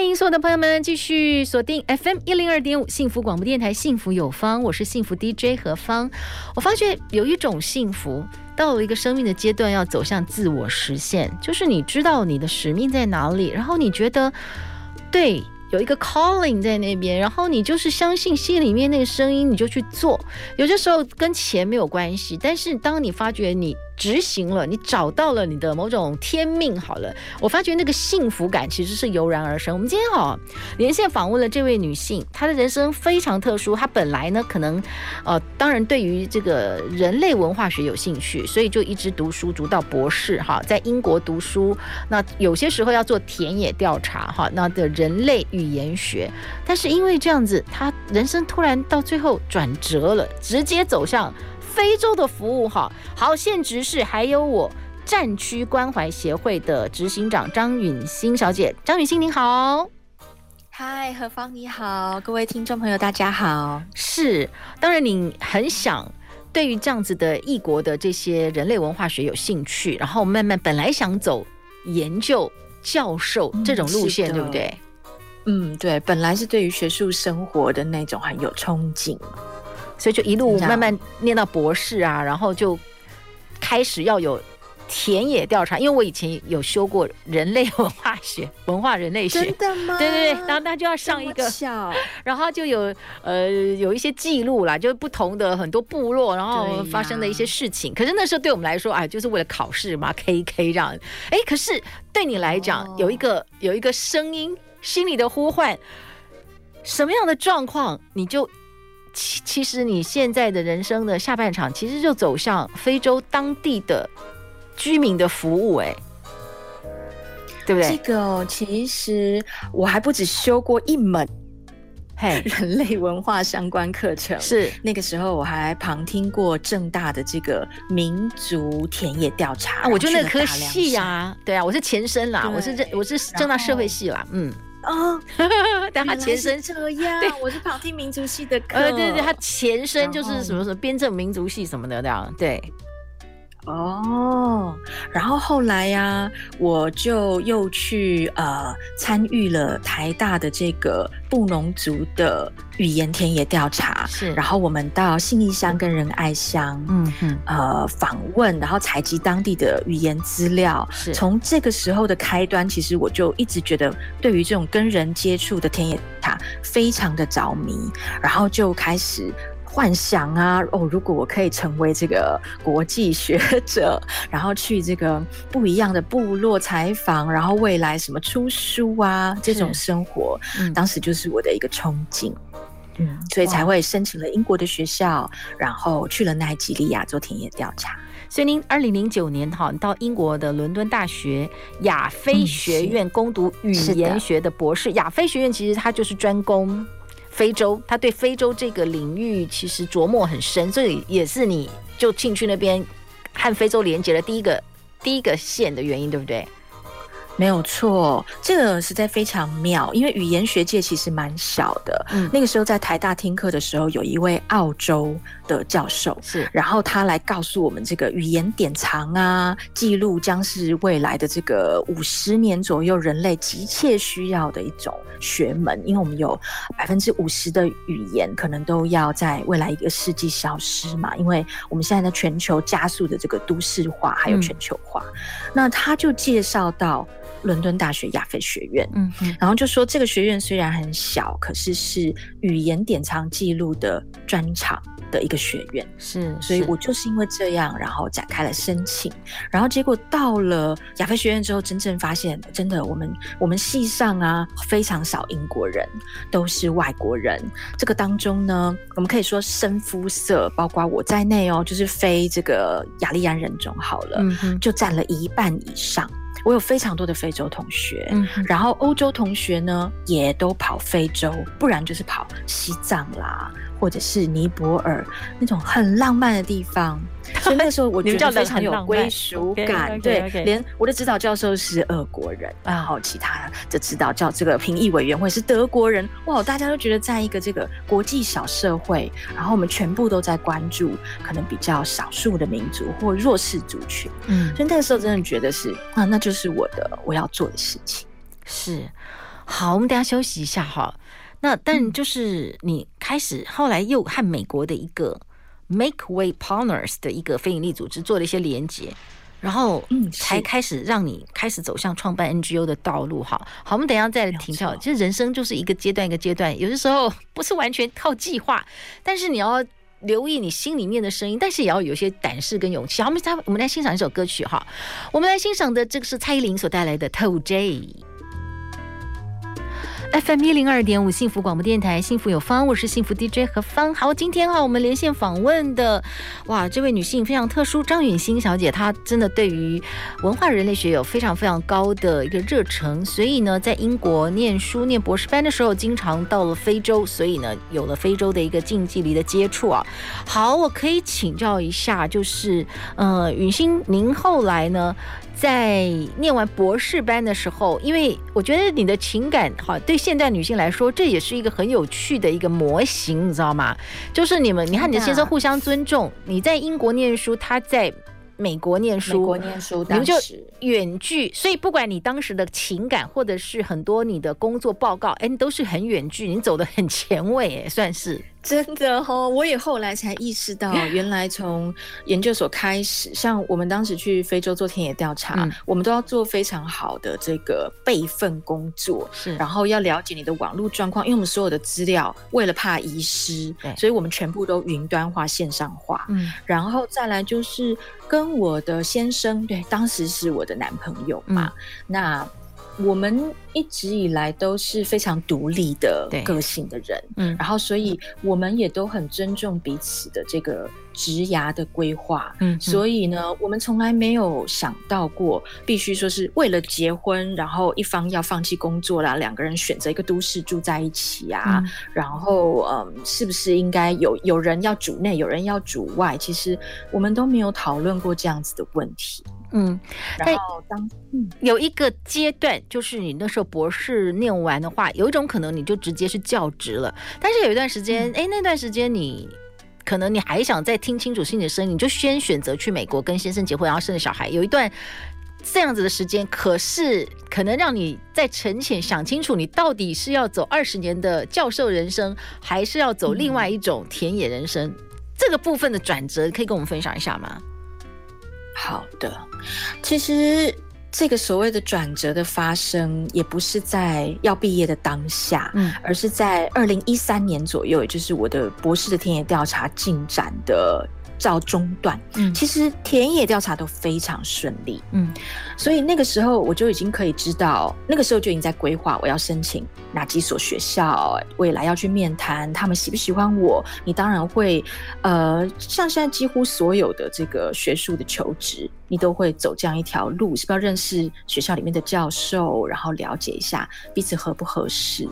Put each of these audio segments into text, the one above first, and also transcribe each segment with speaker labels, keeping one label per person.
Speaker 1: 欢迎所有的朋友们继续锁定 FM 一零二点五幸福广播电台，幸福有方，我是幸福 DJ 何芳。我发觉有一种幸福，到了一个生命的阶段，要走向自我实现，就是你知道你的使命在哪里，然后你觉得对，有一个 calling 在那边，然后你就是相信心里面那个声音，你就去做。有些时候跟钱没有关系，但是当你发觉你。执行了，你找到了你的某种天命。好了，我发觉那个幸福感其实是油然而生。我们今天好连线访问了这位女性，她的人生非常特殊。她本来呢，可能呃，当然对于这个人类文化学有兴趣，所以就一直读书读到博士哈，在英国读书。那有些时候要做田野调查哈，那的人类语言学。但是因为这样子，她人生突然到最后转折了，直接走向。非洲的服务哈，好，现职是还有我战区关怀协会的执行长张允欣小姐，张允欣您好，
Speaker 2: 嗨，何芳你好，各位听众朋友大家好，
Speaker 1: 是，当然你很想对于这样子的异国的这些人类文化学有兴趣，然后慢慢本来想走研究教授这种路线，嗯、对不对？
Speaker 2: 嗯，对，本来是对于学术生活的那种很有憧憬。
Speaker 1: 所以就一路慢慢念到博士啊，然后就开始要有田野调查。因为我以前有修过人类文化学、文化人类学，
Speaker 2: 真的吗？
Speaker 1: 对对对，然后他就要上一个，然后就有呃有一些记录啦，就是不同的很多部落，然后发生的一些事情。可是那时候对我们来说，哎，就是为了考试嘛，K K 这样。哎，可是对你来讲，有一个有一个声音，心里的呼唤，什么样的状况你就。其其实你现在的人生的下半场，其实就走向非洲当地的居民的服务，哎，对不对？
Speaker 2: 这个其实我还不止修过一门，嘿，人类文化相关课程。
Speaker 1: 是
Speaker 2: 那个时候我还旁听过正大的这个民族田野调查，
Speaker 1: 啊，我就那科系呀，啊，对啊，我是前身啦，我是这我是正大社会系啦，嗯。
Speaker 2: 哦，
Speaker 1: 但他前身
Speaker 2: 这样，对，我是旁听民族系的课，
Speaker 1: 呃，对对，他前身就是什么什么编政民族系什么的这样，对。
Speaker 2: 哦，然后后来呀、啊，我就又去呃参与了台大的这个布农族的语言田野调查，
Speaker 1: 是。
Speaker 2: 然后我们到信义乡跟仁爱乡，嗯嗯，呃访问，然后采集当地的语言资料。
Speaker 1: 是。
Speaker 2: 从这个时候的开端，其实我就一直觉得对于这种跟人接触的田野塔非常的着迷，然后就开始。幻想啊，哦，如果我可以成为这个国际学者，然后去这个不一样的部落采访，然后未来什么出书啊，这种生活，嗯，当时就是我的一个憧憬，嗯，所以才会申请了英国的学校，然后去了奈及利亚做田野调查。
Speaker 1: 所以您二零零九年哈到英国的伦敦大学亚非学院攻读语言学的博士，亚非学院其实它就是专攻。非洲，他对非洲这个领域其实琢磨很深，所以也是你就进去那边和非洲连接的第一个第一个线的原因，对不对？
Speaker 2: 没有错，这个实在非常妙，因为语言学界其实蛮小的。嗯，那个时候在台大听课的时候，有一位澳洲的教授，是，然后他来告诉我们，这个语言典藏啊，记录将是未来的这个五十年左右人类急切需要的一种学门，因为我们有百分之五十的语言可能都要在未来一个世纪消失嘛，因为我们现在的全球加速的这个都市化还有全球化，嗯、那他就介绍到。伦敦大学亚非学院，嗯嗯，然后就说这个学院虽然很小，可是是语言典藏记录的专场的一个学院，是，所以我就是因为这样，然后展开了申请，然后结果到了亚非学院之后，真正发现，真的我们我们系上啊非常少英国人，都是外国人。这个当中呢，我们可以说深肤色，包括我在内哦，就是非这个雅利安人种好了，嗯，就占了一半以上。我有非常多的非洲同学，嗯，然后欧洲同学呢也都跑非洲，不然就是跑西藏啦。或者是尼泊尔那种很浪漫的地方，所以那个时候我觉得非常有归属感。对，连我的指导教授是俄国人，然后其他的指导教这个评议委员会是德国人。哇，大家都觉得在一个这个国际小社会，然后我们全部都在关注可能比较少数的民族或弱势族群。嗯，所以那个时候真的觉得是啊，那就是我的我要做的事情。
Speaker 1: 是，好，我们等下休息一下哈。那但就是你开始后来又和美国的一个 Make Way Partners 的一个非营利组织做了一些连接，然后嗯，才开始让你开始走向创办 NGO 的道路。哈，好，我们等一下再来听到。其实人生就是一个阶段一个阶段，有的时候不是完全靠计划，但是你要留意你心里面的声音，但是也要有些胆识跟勇气。好，我们再我们来欣赏一首歌曲哈，我们来欣赏的这个是蔡依林所带来的《TO J》。FM 一零二点五幸福广播电台，幸福有方，我是幸福 DJ 何芳。好，今天哈，我们连线访问的，哇，这位女性非常特殊，张允欣小姐，她真的对于文化人类学有非常非常高的一个热忱，所以呢，在英国念书念博士班的时候，经常到了非洲，所以呢，有了非洲的一个近距离的接触啊。好，我可以请教一下，就是呃，允欣，您后来呢？在念完博士班的时候，因为我觉得你的情感哈，对现代女性来说，这也是一个很有趣的一个模型，你知道吗？就是你们，你看你的先生互相尊重。你在英国念书，他在美国念书，
Speaker 2: 美国念书，
Speaker 1: 你们就远距，所以不管你当时的情感，或者是很多你的工作报告，哎，你都是很远距，你走的很前卫，哎，算是。
Speaker 2: 真的哈、哦，我也后来才意识到，原来从研究所开始，像我们当时去非洲做田野调查，嗯、我们都要做非常好的这个备份工作，是，然后要了解你的网络状况，因为我们所有的资料为了怕遗失，对，所以我们全部都云端化、线上化，嗯，然后再来就是跟我的先生，对，当时是我的男朋友嘛，嗯、那。我们一直以来都是非常独立的个性的人，嗯，然后所以我们也都很尊重彼此的这个职涯的规划，嗯，所以呢，我们从来没有想到过必须说是为了结婚，然后一方要放弃工作啦，两个人选择一个都市住在一起啊，嗯，然后嗯，是不是应该有有人要主内，有人要主外？其实我们都没有讨论过这样子的问题。
Speaker 1: 嗯，然后当嗯有一个阶段，就是你那时候博士念完的话，有一种可能你就直接是教职了。但是有一段时间，哎、嗯，那段时间你可能你还想再听清楚心里的声音，你就先选择去美国跟先生结婚，然后生了小孩。有一段这样子的时间，可是可能让你在沉潜，想清楚你到底是要走二十年的教授人生，还是要走另外一种田野人生。嗯、这个部分的转折，可以跟我们分享一下吗？
Speaker 2: 好的，其实这个所谓的转折的发生，也不是在要毕业的当下，嗯，而是在二零一三年左右，也就是我的博士的田野调查进展的。照中断，嗯，其实田野调查都非常顺利，嗯，所以那个时候我就已经可以知道，那个时候就已经在规划我要申请哪几所学校，未来要去面谈，他们喜不喜欢我？你当然会，呃，像现在几乎所有的这个学术的求职，你都会走这样一条路，是不是要认识学校里面的教授，然后了解一下彼此合不合适？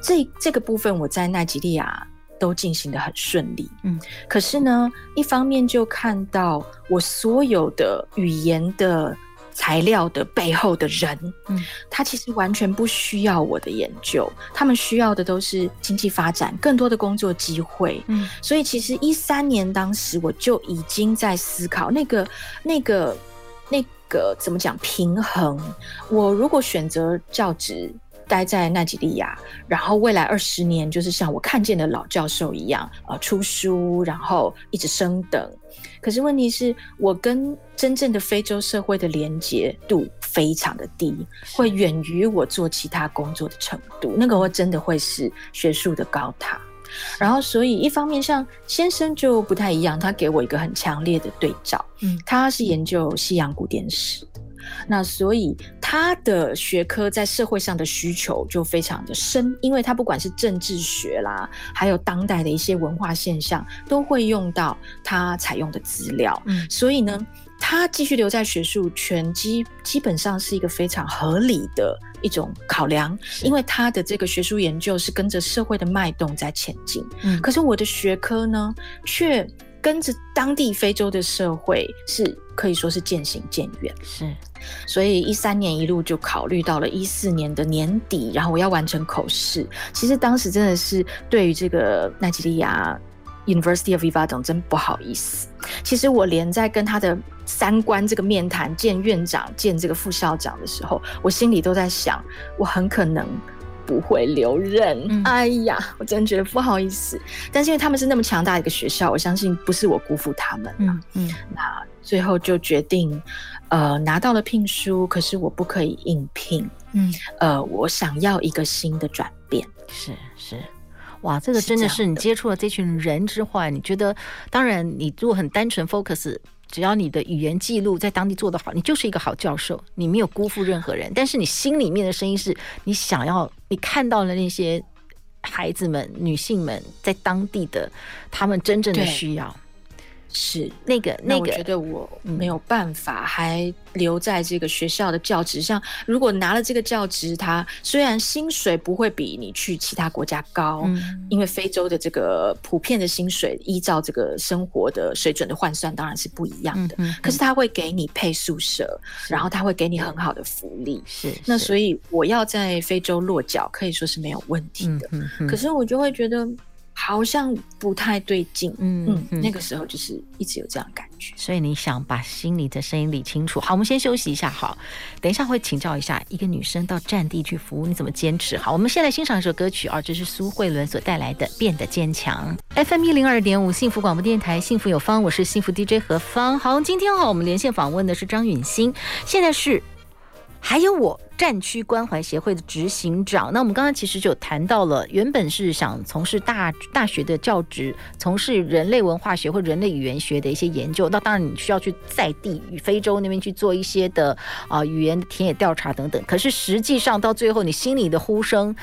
Speaker 2: 这这个部分我在奈及利亚。都进行的很顺利，嗯，可是呢，一方面就看到我所有的语言的材料的背后的人，嗯，他其实完全不需要我的研究，他们需要的都是经济发展，更多的工作机会，嗯，所以其实一三年当时我就已经在思考那个、那个、那个怎么讲平衡，我如果选择教职。待在奈及利亚，然后未来二十年就是像我看见的老教授一样，呃，出书，然后一直升等。可是问题是我跟真正的非洲社会的连接度非常的低，会远于我做其他工作的程度。那个会真的会是学术的高塔。然后，所以一方面像先生就不太一样，他给我一个很强烈的对照。嗯，他是研究西洋古典史。那所以他的学科在社会上的需求就非常的深，因为他不管是政治学啦，还有当代的一些文化现象，都会用到他采用的资料。嗯，所以呢，他继续留在学术圈，基基本上是一个非常合理的一种考量，因为他的这个学术研究是跟着社会的脉动在前进。嗯，可是我的学科呢，却跟着当地非洲的社会是可以说是渐行渐远。
Speaker 1: 是，
Speaker 2: 所以一三年一路就考虑到了一四年的年底，然后我要完成口试。其实当时真的是对于这个奈及利亚。University of Ibadan 真不好意思。其实我连在跟他的三观这个面谈、见院长、见这个副校长的时候，我心里都在想，我很可能不会留任。嗯、哎呀，我真觉得不好意思。但是因为他们是那么强大的一个学校，我相信不是我辜负他们。嗯嗯。那最后就决定，呃，拿到了聘书，可是我不可以应聘。嗯。呃，我想要一个新的转变。
Speaker 1: 是是。哇，这个真的是你接触了这群人之后，你觉得，当然，你如果很单纯 focus，只要你的语言记录在当地做得好，你就是一个好教授，你没有辜负任何人。但是你心里面的声音是，你想要，你看到了那些孩子们、女性们在当地的他们真正的需要。
Speaker 2: 是那个那个，那我觉得我没有办法还留在这个学校的教职。像如果拿了这个教职，它虽然薪水不会比你去其他国家高，嗯，因为非洲的这个普遍的薪水依照这个生活的水准的换算当然是不一样的。嗯，可是他会给你配宿舍，然后他会给你很好的福利。是，那所以我要在非洲落脚可以说是没有问题的。嗯，可是我就会觉得。好像不太对劲，嗯嗯，那个时候就是一直有这样的感觉，
Speaker 1: 所以你想把心里的声音理清楚。好，我们先休息一下，好，等一下会请教一下一个女生到战地去服务，你怎么坚持？好，我们先来欣赏一首歌曲啊，这是苏慧伦所带来的《变得坚强》。FM 一零二点五幸福广播电台，幸福有方，我是幸福 DJ 何芳。好，今天哈，我们连线访问的是张允欣，现在是。还有我战区关怀协会的执行长。那我们刚刚其实就谈到了，原本是想从事大大学的教职，从事人类文化学或人类语言学的一些研究。那当然你需要去在地与非洲那边去做一些的啊、语言田野调查等等。可是实际上到最后，你心里的呼声，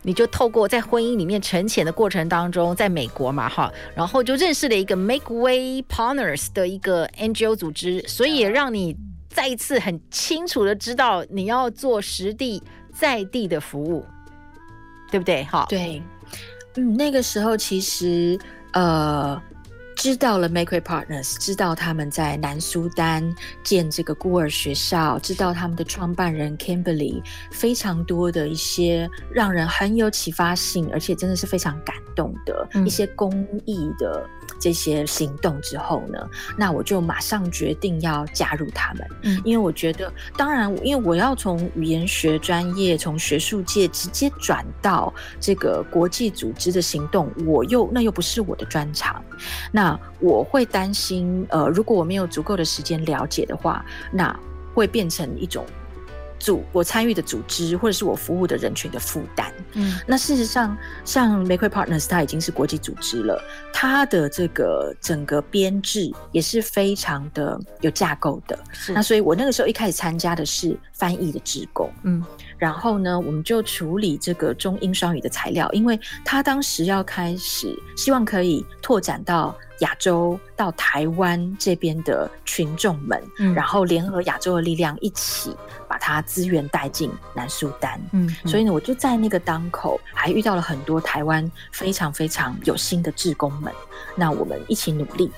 Speaker 1: 你就透过在婚姻里面沉潜的过程当中，在美国嘛哈，然后就认识了一个 Make Way Partners 的一个 NGO 组织，所以也让你。再一次很清楚的知道你要做实地在地的服务，对不对？好，
Speaker 2: 对，嗯，那个时候其实呃。知道了，Make Way Partners，知道他们在南苏丹建这个孤儿学校，知道他们的创办人 Kimberly 非常多的一些让人很有启发性，而且真的是非常感动的一些公益的这些行动之后呢，嗯、那我就马上决定要加入他们。嗯，因为我觉得，当然，因为我要从语言学专业，从学术界直接转到这个国际组织的行动，我又那又不是我的专长，那。我会担心，呃，如果我没有足够的时间了解的话，那会变成一种组我参与的组织或者是我服务的人群的负担。嗯，那事实上，像 Make Way Partners，它已经是国际组织了，它的这个整个编制也是非常的有架构的。是，那所以我那个时候一开始参加的是翻译的职工。嗯。然后呢，我们就处理这个中英双语的材料，因为他当时要开始，希望可以拓展到亚洲、到台湾这边的群众们，嗯，然后联合亚洲的力量一起把它资源带进南苏丹，嗯，嗯，所以呢，我就在那个当口还遇到了很多台湾非常非常有心的志工们，那我们一起努力，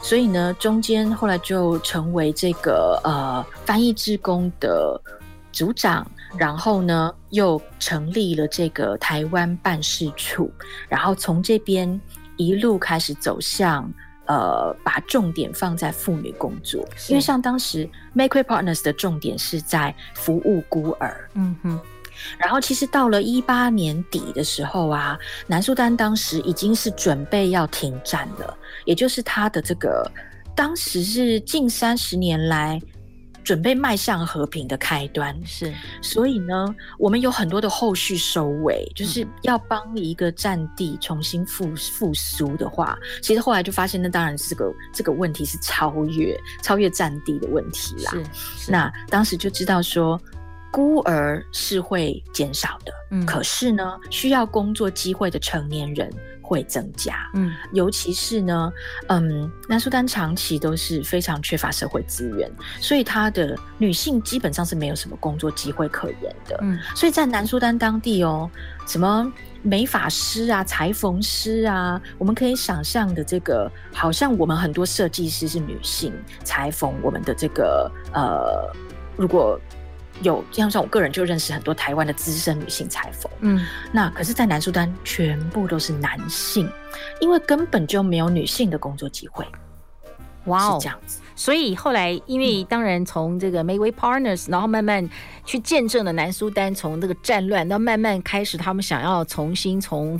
Speaker 2: 所以呢，中间后来就成为这个呃翻译志工的组长。然后呢，又成立了这个台湾办事处，然后从这边一路开始走向，呃，把重点放在妇女工作，因为像当时 Make Way Partners 的重点是在服务孤儿，嗯哼。然后其实到了一八年底的时候啊，南苏丹当时已经是准备要停战了，也就是他的这个当时是近三十年来。准备迈向和平的开端。是，所以呢，我们有很多的后续收尾，就是要帮一个战地重新复复苏的话，其实后来就发现，那当然是个这个问题是超越超越战地的问题啦。那当时就知道说，孤儿是会减少的，嗯，可是呢，需要工作机会的成年人会增加。嗯，尤其是呢，嗯，南苏丹长期都是非常缺乏社会资源，所以他的女性基本上是没有什么工作机会可言的。嗯，所以在南苏丹当地哦，什么美发师啊、裁缝师啊，我们可以想象的这个，好像我们很多设计师是女性裁缝，我们的这个呃，如果。有，这样像我个人就认识很多台湾的资深女性裁缝，嗯，那可是，在南苏丹全部都是男性，因为根本就没有女性的工作机会。哇哦，是这样子。
Speaker 1: 所以后来，因为当然从这个 Make Way Partners，然后慢慢去见证了南苏丹从这个战乱到慢慢开始，他们想要重新从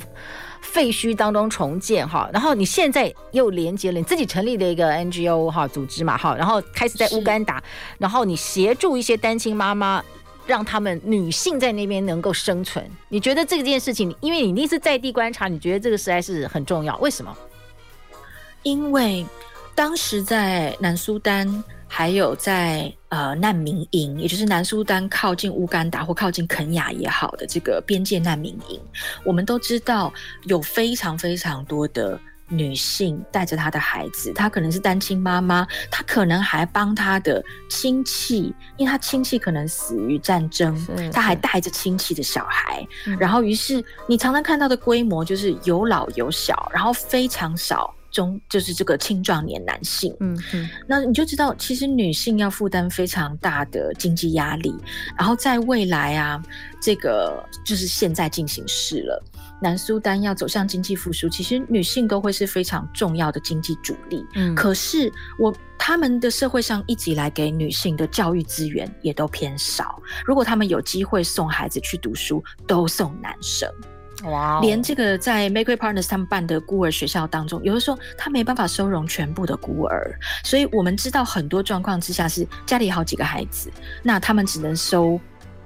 Speaker 1: 废墟当中重建哈。然后你现在又连接了你自己成立的一个 NGO 哈组织嘛哈，然后开始在乌干达，然后你协助一些单亲妈妈，让他们女性在那边能够生存。你觉得这件事情，因为你一直在地观察，你觉得这个实在是很重要。为什么？
Speaker 2: 因为。当时在南苏丹，还有在呃难民营，也就是南苏丹靠近乌干达或靠近肯亚也好的这个边界难民营，我们都知道有非常非常多的女性带着她的孩子，她可能是单亲妈妈，她可能还帮她的亲戚，因为她亲戚可能死于战争，她还带着亲戚的小孩，然后于是你常常看到的规模就是有老有小，然后非常少。中就是这个青壮年男性，嗯嗯，那你就知道，其实女性要负担非常大的经济压力。然后在未来啊，这个就是现在进行式了。南苏丹要走向经济复苏，其实女性都会是非常重要的经济主力。嗯，可是我他们的社会上一直以来给女性的教育资源也都偏少。如果他们有机会送孩子去读书，都送男生。哇！Wow. 连这个在 Make Way Partners 他们办的孤儿学校当中，有的时候他没办法收容全部的孤儿，所以我们知道很多状况之下是家里好几个孩子，那他们只能收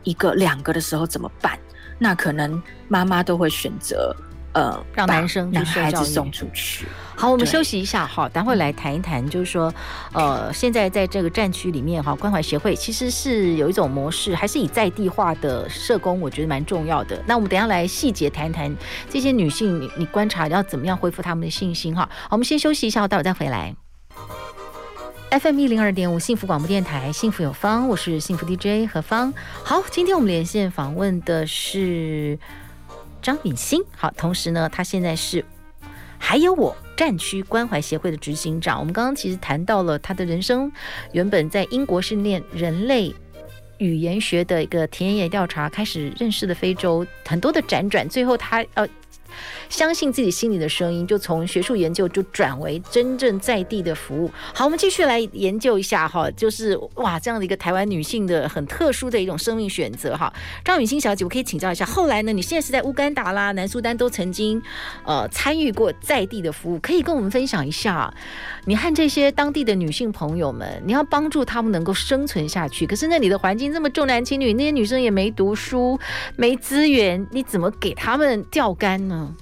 Speaker 2: 一个、两个的时候怎么办？那可能妈妈都会选择。呃，让男生男孩子送出去。
Speaker 1: 好，我们休息一下，好，等会来谈一谈，就是说，呃，现在在这个战区里面，哈，关怀协会其实是有一种模式，还是以在地化的社工，我觉得蛮重要的。那我们等一下来细节谈一谈这些女性，你你观察要怎么样恢复她们的信心，哈。好，我们先休息一下，待会再回来。FM 一零二点五幸福广播电台，幸福有方，我是幸福 DJ 何芳。好，今天我们连线访问的是。张允新，好，同时呢，他现在是还有我战区关怀协会的执行长。我们刚刚其实谈到了他的人生，原本在英国训练人类语言学的一个田野调查，开始认识了非洲，很多的辗转，最后他呃。相信自己心里的声音，就从学术研究就转为真正在地的服务。好，我们继续来研究一下哈，就是哇，这样的一个台湾女性的很特殊的一种生命选择哈。张雨欣小姐，我可以请教一下，后来呢，你现在是在乌干达啦、南苏丹都曾经呃参与过在地的服务，可以跟我们分享一下，你和这些当地的女性朋友们，你要帮助她们能够生存下去，可是那里的环境这么重男轻女，那些女生也没读书，没资源，你怎么给她们钓竿呢？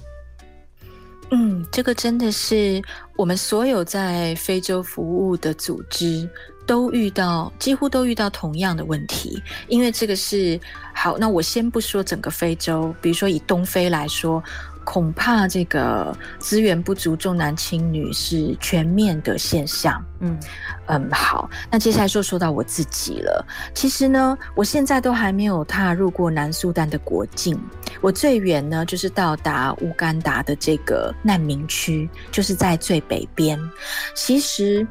Speaker 2: 嗯，这个真的是我们所有在非洲服务的组织都遇到，几乎都遇到同样的问题。因为这个是好，那我先不说整个非洲，比如说以东非来说。恐怕这个资源不足、重男轻女是全面的现象。嗯嗯，好，那接下来就说到我自己了。其实呢，我现在都还没有踏入过南苏丹的国境。我最远呢，就是到达乌干达的这个难民区，就是在最北边。其实，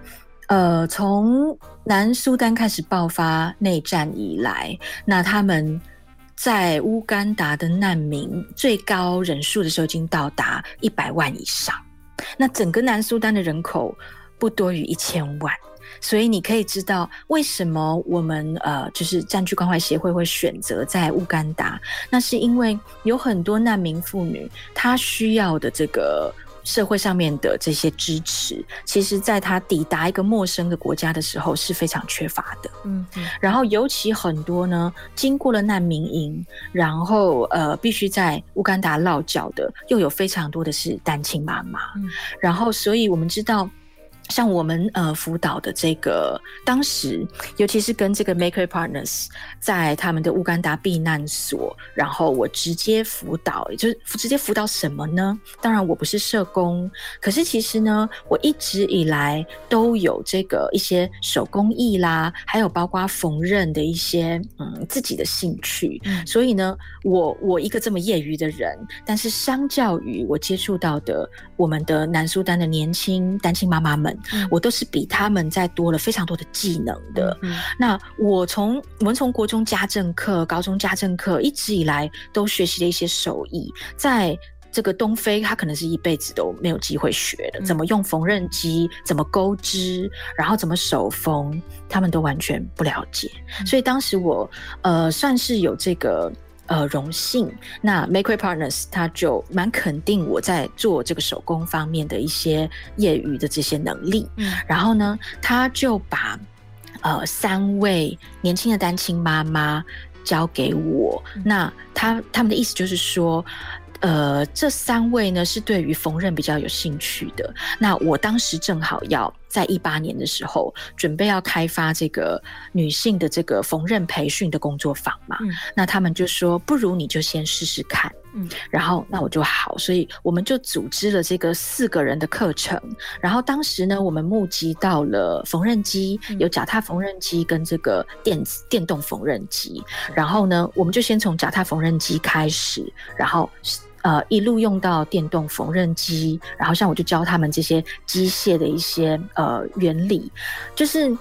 Speaker 2: 呃，从南苏丹开始爆发内战以来，那他们。在乌干达的难民最高人数的时候，已经到达一百万以上。那整个南苏丹的人口不多于一千万，所以你可以知道为什么我们呃，就是占据关怀协会会选择在乌干达。那是因为有很多难民妇女，她需要的这个。社会上面的这些支持，其实在他抵达一个陌生的国家的时候是非常缺乏的。嗯，然后尤其很多呢，经过了难民营，然后呃，必须在乌干达落脚的，又有非常多的是单亲妈妈。嗯，然后，所以我们知道，像我们呃辅导的这个，当时尤其是跟这个 Make Way Partners 在他们的乌干达避难所，然后我直接辅导，也就是直接辅导什么呢？当然我不是社工，可是其实呢，我一直以来都有这个一些手工艺啦，还有包括缝纫的一些嗯自己的兴趣，嗯、所以呢，我我一个这么业余的人，但是相较于我接触到的我们的南苏丹的年轻单亲妈妈们。我都是比他们在多了非常多的技能的。嗯、那我从我们从国中家政课、高中家政课一直以来都学习了一些手艺，在这个东非，他可能是一辈子都没有机会学的，怎么用缝纫机，怎么钩织，然后怎么手缝，他们都完全不了解。嗯、所以当时我呃算是有这个。呃，荣幸，那 Make Way Partners 他就蛮肯定我在做这个手工方面的一些业余的这些能力，嗯，然后呢，他就把呃三位年轻的单亲妈妈交给我，嗯、那他他们的意思就是说。呃，这三位呢是对于缝纫比较有兴趣的。那我当时正好要在一八年的时候准备要开发这个女性的这个缝纫培训的工作坊嘛。嗯、那他们就说，不如你就先试试看。嗯，然后那我就好，所以我们就组织了这个四个人的课程。然后当时呢，我们募集到了缝纫机，有脚踏缝纫机跟这个电子电动缝纫机。然后呢，我们就先从脚踏缝纫机开始，然后。呃，一路用到电动缝纫机，然后像我就教他们这些机械的一些呃原理，就是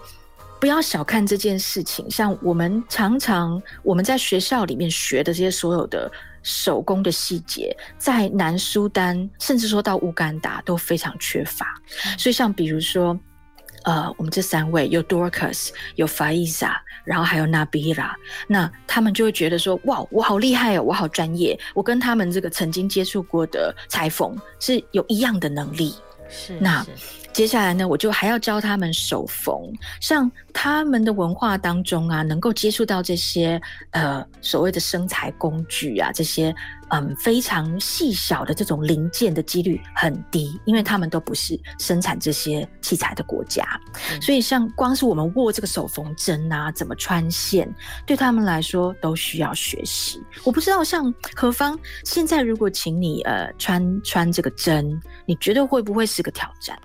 Speaker 2: 不要小看这件事情。像我们常常我们在学校里面学的这些所有的手工的细节，在南苏丹甚至说到乌干达都非常缺乏。所以像比如说。呃，我们这三位有 Dorcas，有 Faiza，然后还有 Nabila，那他们就会觉得说，哇，我好厉害哦，我好专业，我跟他们这个曾经接触过的裁缝是有一样的能力。是，那。是接下来呢，我就还要教他们手缝。像他们的文化当中啊，能够接触到这些呃所谓的生财工具啊，这些嗯非常细小的这种零件的几率很低，因为他们都不是生产这些器材的国家。嗯、所以像光是我们握这个手缝针啊，怎么穿线，对他们来说都需要学习。我不知道像何方现在如果请你呃穿穿这个针，你觉得会不会是个挑战？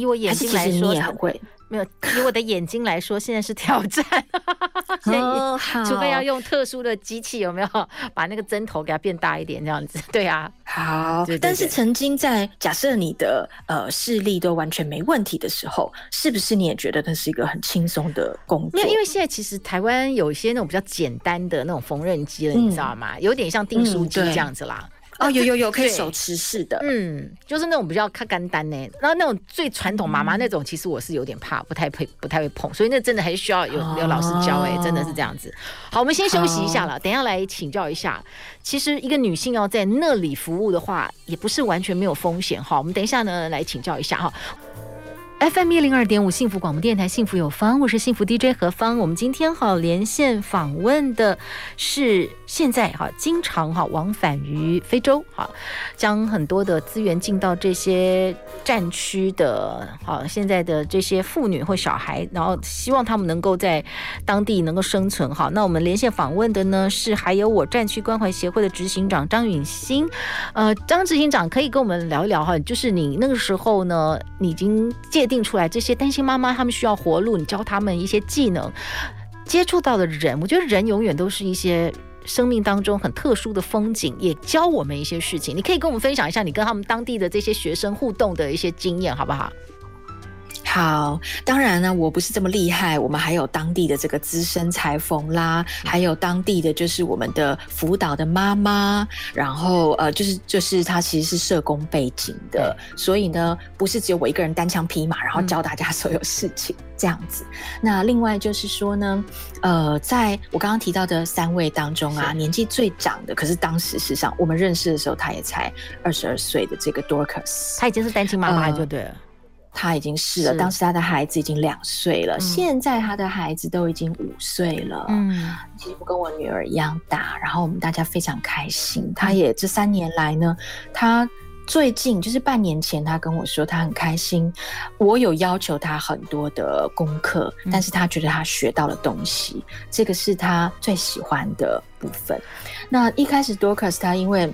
Speaker 1: 以我眼睛来说，你也很会。没有，以我的眼睛来说，现在是挑战。哦，除非要用特殊的机器，有没有 把那个针头给它变大一点，这样子？对啊，
Speaker 2: 好。对对对，但是曾经在假设你的呃视力都完全没问题的时候，是不是你也觉得那是一个很轻松的工作？
Speaker 1: 因为现在其实台湾有一些那种比较简单的那种缝纫机了，嗯、你知道吗？有点像订书机这样子啦。嗯
Speaker 2: 哦，有有有，可以手持式的，
Speaker 1: 嗯，就是那种比较看干单呢。然后那种最传统妈妈那种，其实我是有点怕，不太会，不太会碰，所以那真的还是需要有有老师教哎，真的是这样子。好，我们先休息一下了，等一下来请教一下。其实一个女性要在那里服务的话，也不是完全没有风险哈。我们等一下呢来请教一下哈。FM 一零二点五幸福广播电台，幸福有方，我是幸福 DJ 何芳。我们今天好连线访问的是现在哈经常哈往返于非洲哈，将很多的资源进到这些战区的哈现在的这些妇女或小孩，然后希望他们能够在当地能够生存哈。那我们连线访问的呢是还有我战区关怀协会的执行长张允欣，呃，张执行长可以跟我们聊一聊哈，就是你那个时候呢，你已经界定。出来这些单亲妈妈，他们需要活路，你教他们一些技能，接触到的人，我觉得人永远都是一些生命当中很特殊的风景，也教我们一些事情。你可以跟我们分享一下你跟他们当地的这些学生互动的一些经验，好不好？
Speaker 2: 好，当然呢，我不是这么厉害。我们还有当地的这个资深裁缝啦，还有当地的就是我们的辅导的妈妈，然后呃，就是就是她其实是社工背景的，所以呢，不是只有我一个人单枪匹马，然后教大家 所有事情、嗯、这样子。那另外就是说呢，呃，在我刚刚提到的三位当中啊，年纪最长的，可是当时事实上我们认识的时候，她也才二十二岁的这个 Dorcas，
Speaker 1: 她已经是单亲妈妈就对了。呃
Speaker 2: 他已经是了，是当时他的孩子已经两岁了，嗯、现在他的孩子都已经五岁了。嗯，其实不跟我女儿一样大，然后我们大家非常开心。他也这三年来呢，他最近就是半年前，他跟我说他很开心，我有要求他很多的功课，但是他觉得他学到了东西，嗯、这个是他最喜欢的部分。那一开始 Dorcas 他因为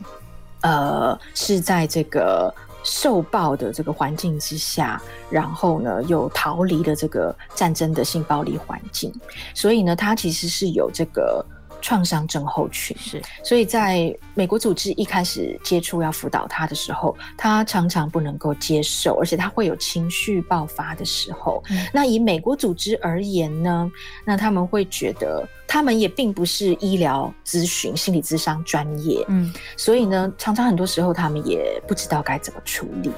Speaker 2: 呃是在这个受暴的这个环境之下，然后呢又逃离了这个战争的性暴力环境，所以呢他其实是有这个。创伤症候群是，所以在美国组织一开始接触要辅导他的时候，他常常不能够接受，而且他会有情绪爆发的时候。嗯、那以美国组织而言呢，那他们会觉得他们也并不是医疗咨询、心理咨商专业，嗯，所以呢，常常很多时候他们也不知道该怎么处理。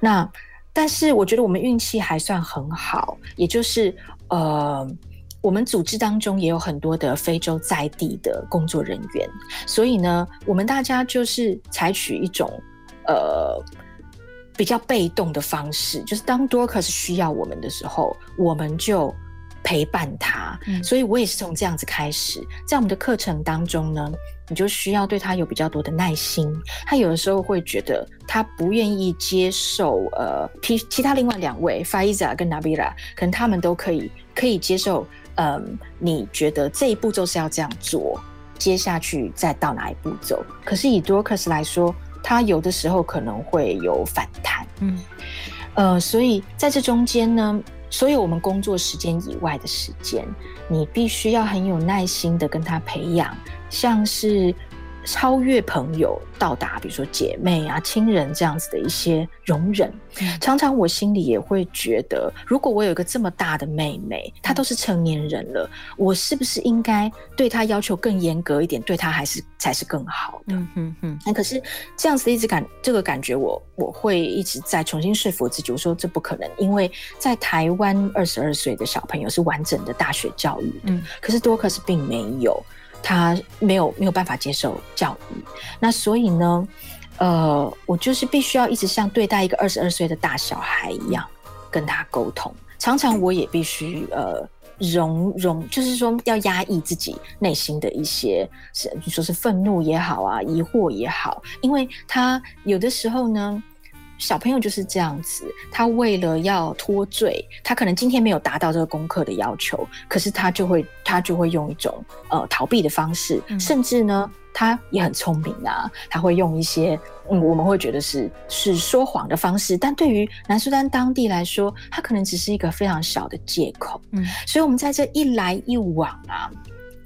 Speaker 2: 那但是我觉得我们运气还算很好，也就是呃。我们组织当中也有很多的非洲在地的工作人员，所以呢，我们大家就是采取一种呃比较被动的方式，就是当 Dorcas 需要我们的时候，我们就陪伴他。嗯，所以我也是从这样子开始，在我们的课程当中呢，你就需要对他有比较多的耐心。他有的时候会觉得他不愿意接受，呃，其其他另外两位 Faiza 跟 Nabila，可能他们都可以可以接受。嗯，你觉得这一步骤是要这样做，接下去再到哪一步骤？可是以 Dorcas 来说，他有的时候可能会有反弹，嗯，呃，所以在这中间呢，所有我们工作时间以外的时间，你必须要很有耐心的跟他培养，像是。超越朋友到达，比如说姐妹啊、亲人这样子的一些容忍，常常我心里也会觉得，如果我有一个这么大的妹妹，她都是成年人了，我是不是应该对她要求更严格一点，对她还是才是更好的？嗯嗯嗯。那可是这样子的一直感，这个感觉我我会一直在重新说服自己，我说这不可能，因为在台湾二十二岁的小朋友是完整的大学教育的，可是多克斯并没有。他没有没有办法接受教育，那所以呢，呃，我就是必须要一直像对待一个二十二岁的大小孩一样跟他沟通。常常我也必须呃容容，就是说要压抑自己内心的一些，是你说是愤怒也好啊，疑惑也好，因为他有的时候呢。小朋友就是这样子，他为了要脱罪，他可能今天没有达到这个功课的要求，可是他就会他就会用一种呃逃避的方式，嗯、甚至呢，他也很聪明啊，他会用一些嗯我们会觉得是是说谎的方式，但对于南苏丹当地来说，他可能只是一个非常小的借口。嗯，所以我们在这一来一往啊。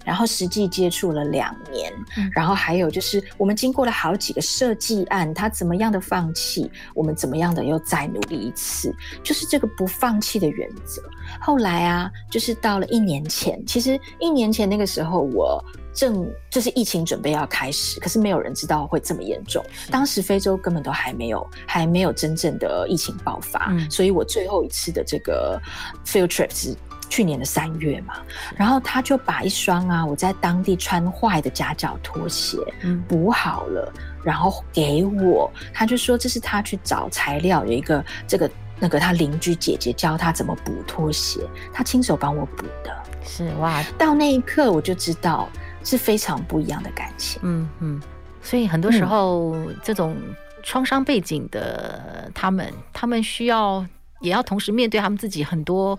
Speaker 2: 然后实际接触了两年，嗯，然后还有就是我们经过了好几个设计案，他怎么样的放弃，我们怎么样的又再努力一次，就是这个不放弃的原则。后来啊，就是到了一年前，其实一年前那个时候，我正就是疫情准备要开始，可是没有人知道会这么严重。当时非洲根本都还没有还没有真正的疫情爆发，嗯，所以我最后一次的这个 field trip 是。去年的三月嘛，然后他就把一双啊我在当地穿坏的夹脚拖鞋补好了，然后给我，他就说这是他去找材料，有一个这个那个他邻居姐姐教他怎么补拖鞋，他亲手帮我补的，是哇，到那一刻我就知道是非常不一样的感情，嗯嗯，所以很多时候、嗯、这种创伤背景的他们，他们需要也要同时面对他们自己很多。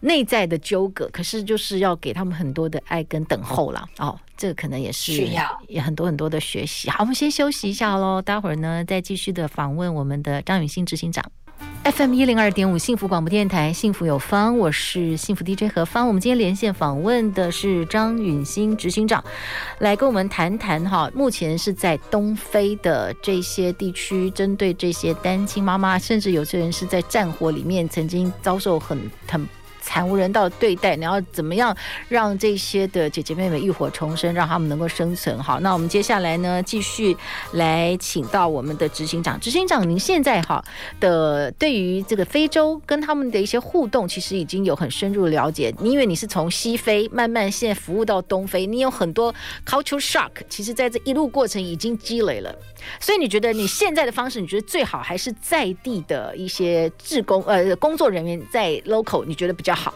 Speaker 2: 内在的纠葛，可是就是要给他们很多的爱跟等候了哦，这个可能也是需要也很多很多的学习。好，我们先休息一下喽，待会儿呢再继续的访问我们的张允欣执行长。FM 一零二点五幸福广播电台，幸福有方，我是幸福 DJ 何芳。我们今天连线访问的是张允欣执行长，来跟我们谈谈哈，目前是在东非的这些地区，针对这些单亲妈妈，甚至有些人是在战火里面曾经遭受很很。惨无人道对待，你要怎么样让这些的姐姐妹妹浴火重生，让他们能够生存？好，那我们接下来呢，继续来请到我们的执行长。执行长，您现在哈的对于这个非洲跟他们的一些互动，其实已经有很深入了解。因为你是从西非慢慢现在服务到东非，你有很多 culture shock，其实在这一路过程已经积累了。所以你觉得你现在的方式，你觉得最好还是在地的一些志工呃工作人员在 local，你觉得比较好？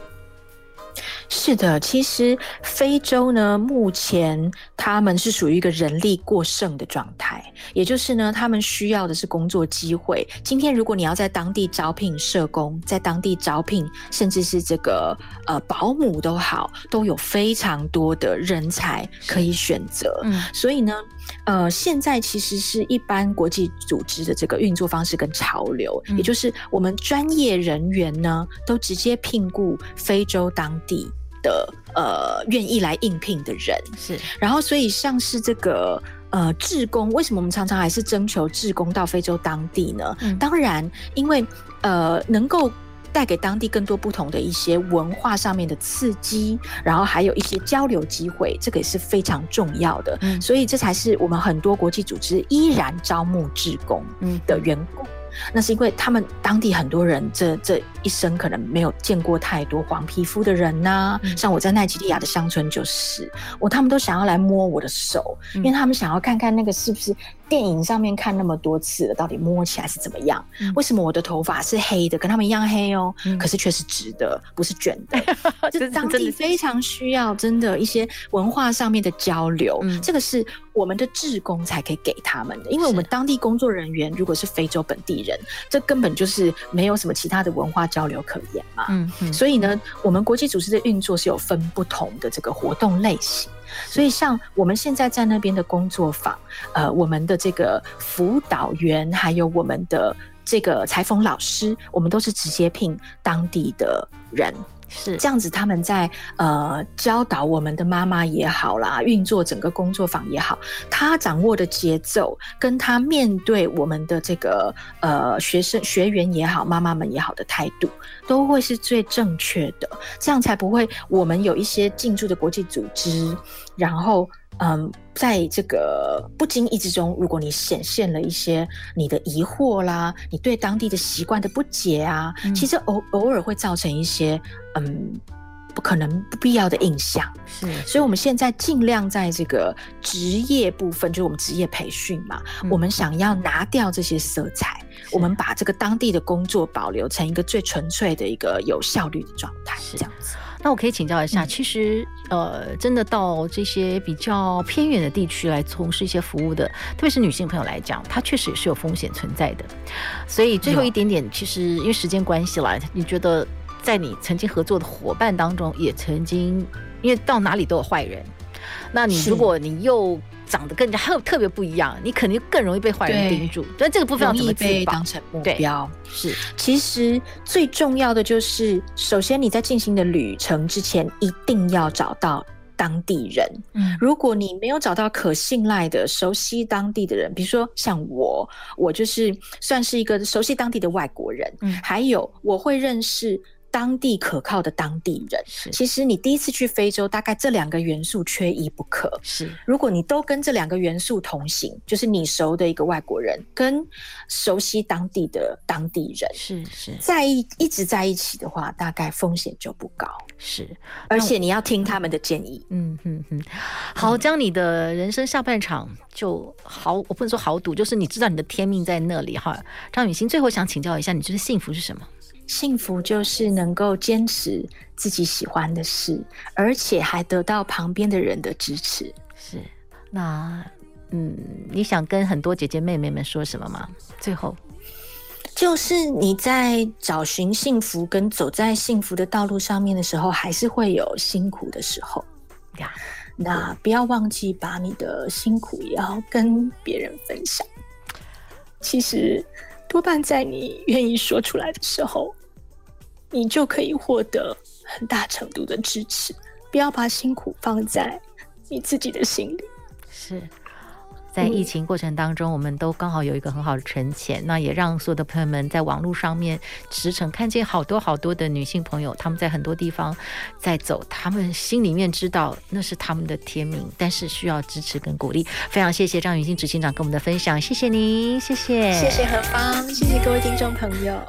Speaker 2: 是的，其实非洲呢，目前他们是属于一个人力过剩的状态，也就是呢，他们需要的是工作机会。今天如果你要在当地招聘社工，在当地招聘，甚至是这个呃保姆都好，都有非常多的人才可以选择。嗯，所以呢，呃，现在其实是一般国际组织的这个运作方式跟潮流，嗯、也就是我们专业人员呢，都直接聘雇非洲当地的呃愿意来应聘的人。是，然后所以像是这个。呃，志工为什么我们常常还是征求志工到非洲当地呢？嗯、当然，因为呃，能够带给当地更多不同的一些文化上面的刺激，然后还有一些交流机会，这个也是非常重要的。嗯、所以这才是我们很多国际组织依然招募志工的缘故。嗯那是因为他们当地很多人这这一生可能没有见过太多黄皮肤的人呐、啊，像我在奈及利亚的乡村就是，我他们都想要来摸我的手，因为他们想要看看那个是不是。电影上面看那么多次了，到底摸起来是怎么样？嗯、为什么我的头发是黑的，跟他们一样黑哦？嗯、可是却是直的，不是卷的。就是当地非常需要真的一些文化上面的交流，嗯、这个是我们的志工才可以给他们的。因为我们当地工作人员如果是非洲本地人，这根本就是没有什么其他的文化交流可言嘛。嗯嗯、所以呢，我们国际组织的运作是有分不同的这个活动类型。所以，像我们现在在那边的工作坊，呃，我们的这个辅导员，还有我们的这个裁缝老师，我们都是直接聘当地的人。是这样子，他们在呃教导我们的妈妈也好啦，运作整个工作坊也好，他掌握的节奏，跟他面对我们的这个呃学生学员也好，妈妈们也好的态度，都会是最正确的，这样才不会我们有一些进驻的国际组织，然后。嗯，在这个不经意之中，如果你显现了一些你的疑惑啦，你对当地的习惯的不解啊，嗯、其实偶偶尔会造成一些嗯不可能不必要的印象。是，所以我们现在尽量在这个职业部分，就是我们职业培训嘛，嗯、我们想要拿掉这些色彩，我们把这个当地的工作保留成一个最纯粹的一个有效率的状态，是这样子。
Speaker 1: 那我可以请教一下，嗯、其实呃，真的到这些比较偏远的地区来从事一些服务的，特别是女性朋友来讲，它确实也是有风险存在的。所以最后一点点，其实因为时间关系啦，你觉得在你曾经合作的伙伴当中，也曾经因为到哪里都有坏人，那你如果你又长得更加特特别不一样，你肯定更容易被坏人盯住。所以这个部分要怎么
Speaker 2: 被当成目标？是，其实最重要的就是，首先你在进行的旅程之前，一定要找到当地人。嗯，如果你没有找到可信赖的、熟悉当地的人，比如说像我，我就是算是一个熟悉当地的外国人。嗯，还有我会认识。当地可靠的当地人，是其实你第一次去非洲，大概这两个元素缺一不可。是，如果你都跟这两个元素同行，就是你熟的一个外国人跟熟悉当地的当地人，是是在一一直在一起的话，大概风险就不高。是，而且你要听他们的建议。嗯嗯嗯。
Speaker 1: 好，将你的人生下半场就好，我不能说豪赌，就是你知道你的天命在那里哈。张雨欣，最后想请教一下，你觉得幸福是什么？
Speaker 2: 幸福就是能够坚持自己喜欢的事，而且还得到旁边的人的支持。
Speaker 1: 是，那嗯，你想跟很多姐姐妹妹们说什么吗？最后，
Speaker 2: 就是你在找寻幸福跟走在幸福的道路上面的时候，还是会有辛苦的时候呀。那不要忘记把你的辛苦也要跟别人分享。其实，多半在你愿意说出来的时候。你就可以获得很大程度的支持。不要把辛苦放在你自己的心里。
Speaker 1: 是在疫情过程当中，嗯、我们都刚好有一个很好的沉潜，那也让所有的朋友们在网络上面驰骋，看见好多好多的女性朋友，他们在很多地方在走，他们心里面知道那是他们的天命，但是需要支持跟鼓励。非常谢谢张雨欣执行长跟我们的分享，谢谢您，谢谢，
Speaker 2: 谢谢何芳，谢谢各位听众朋友。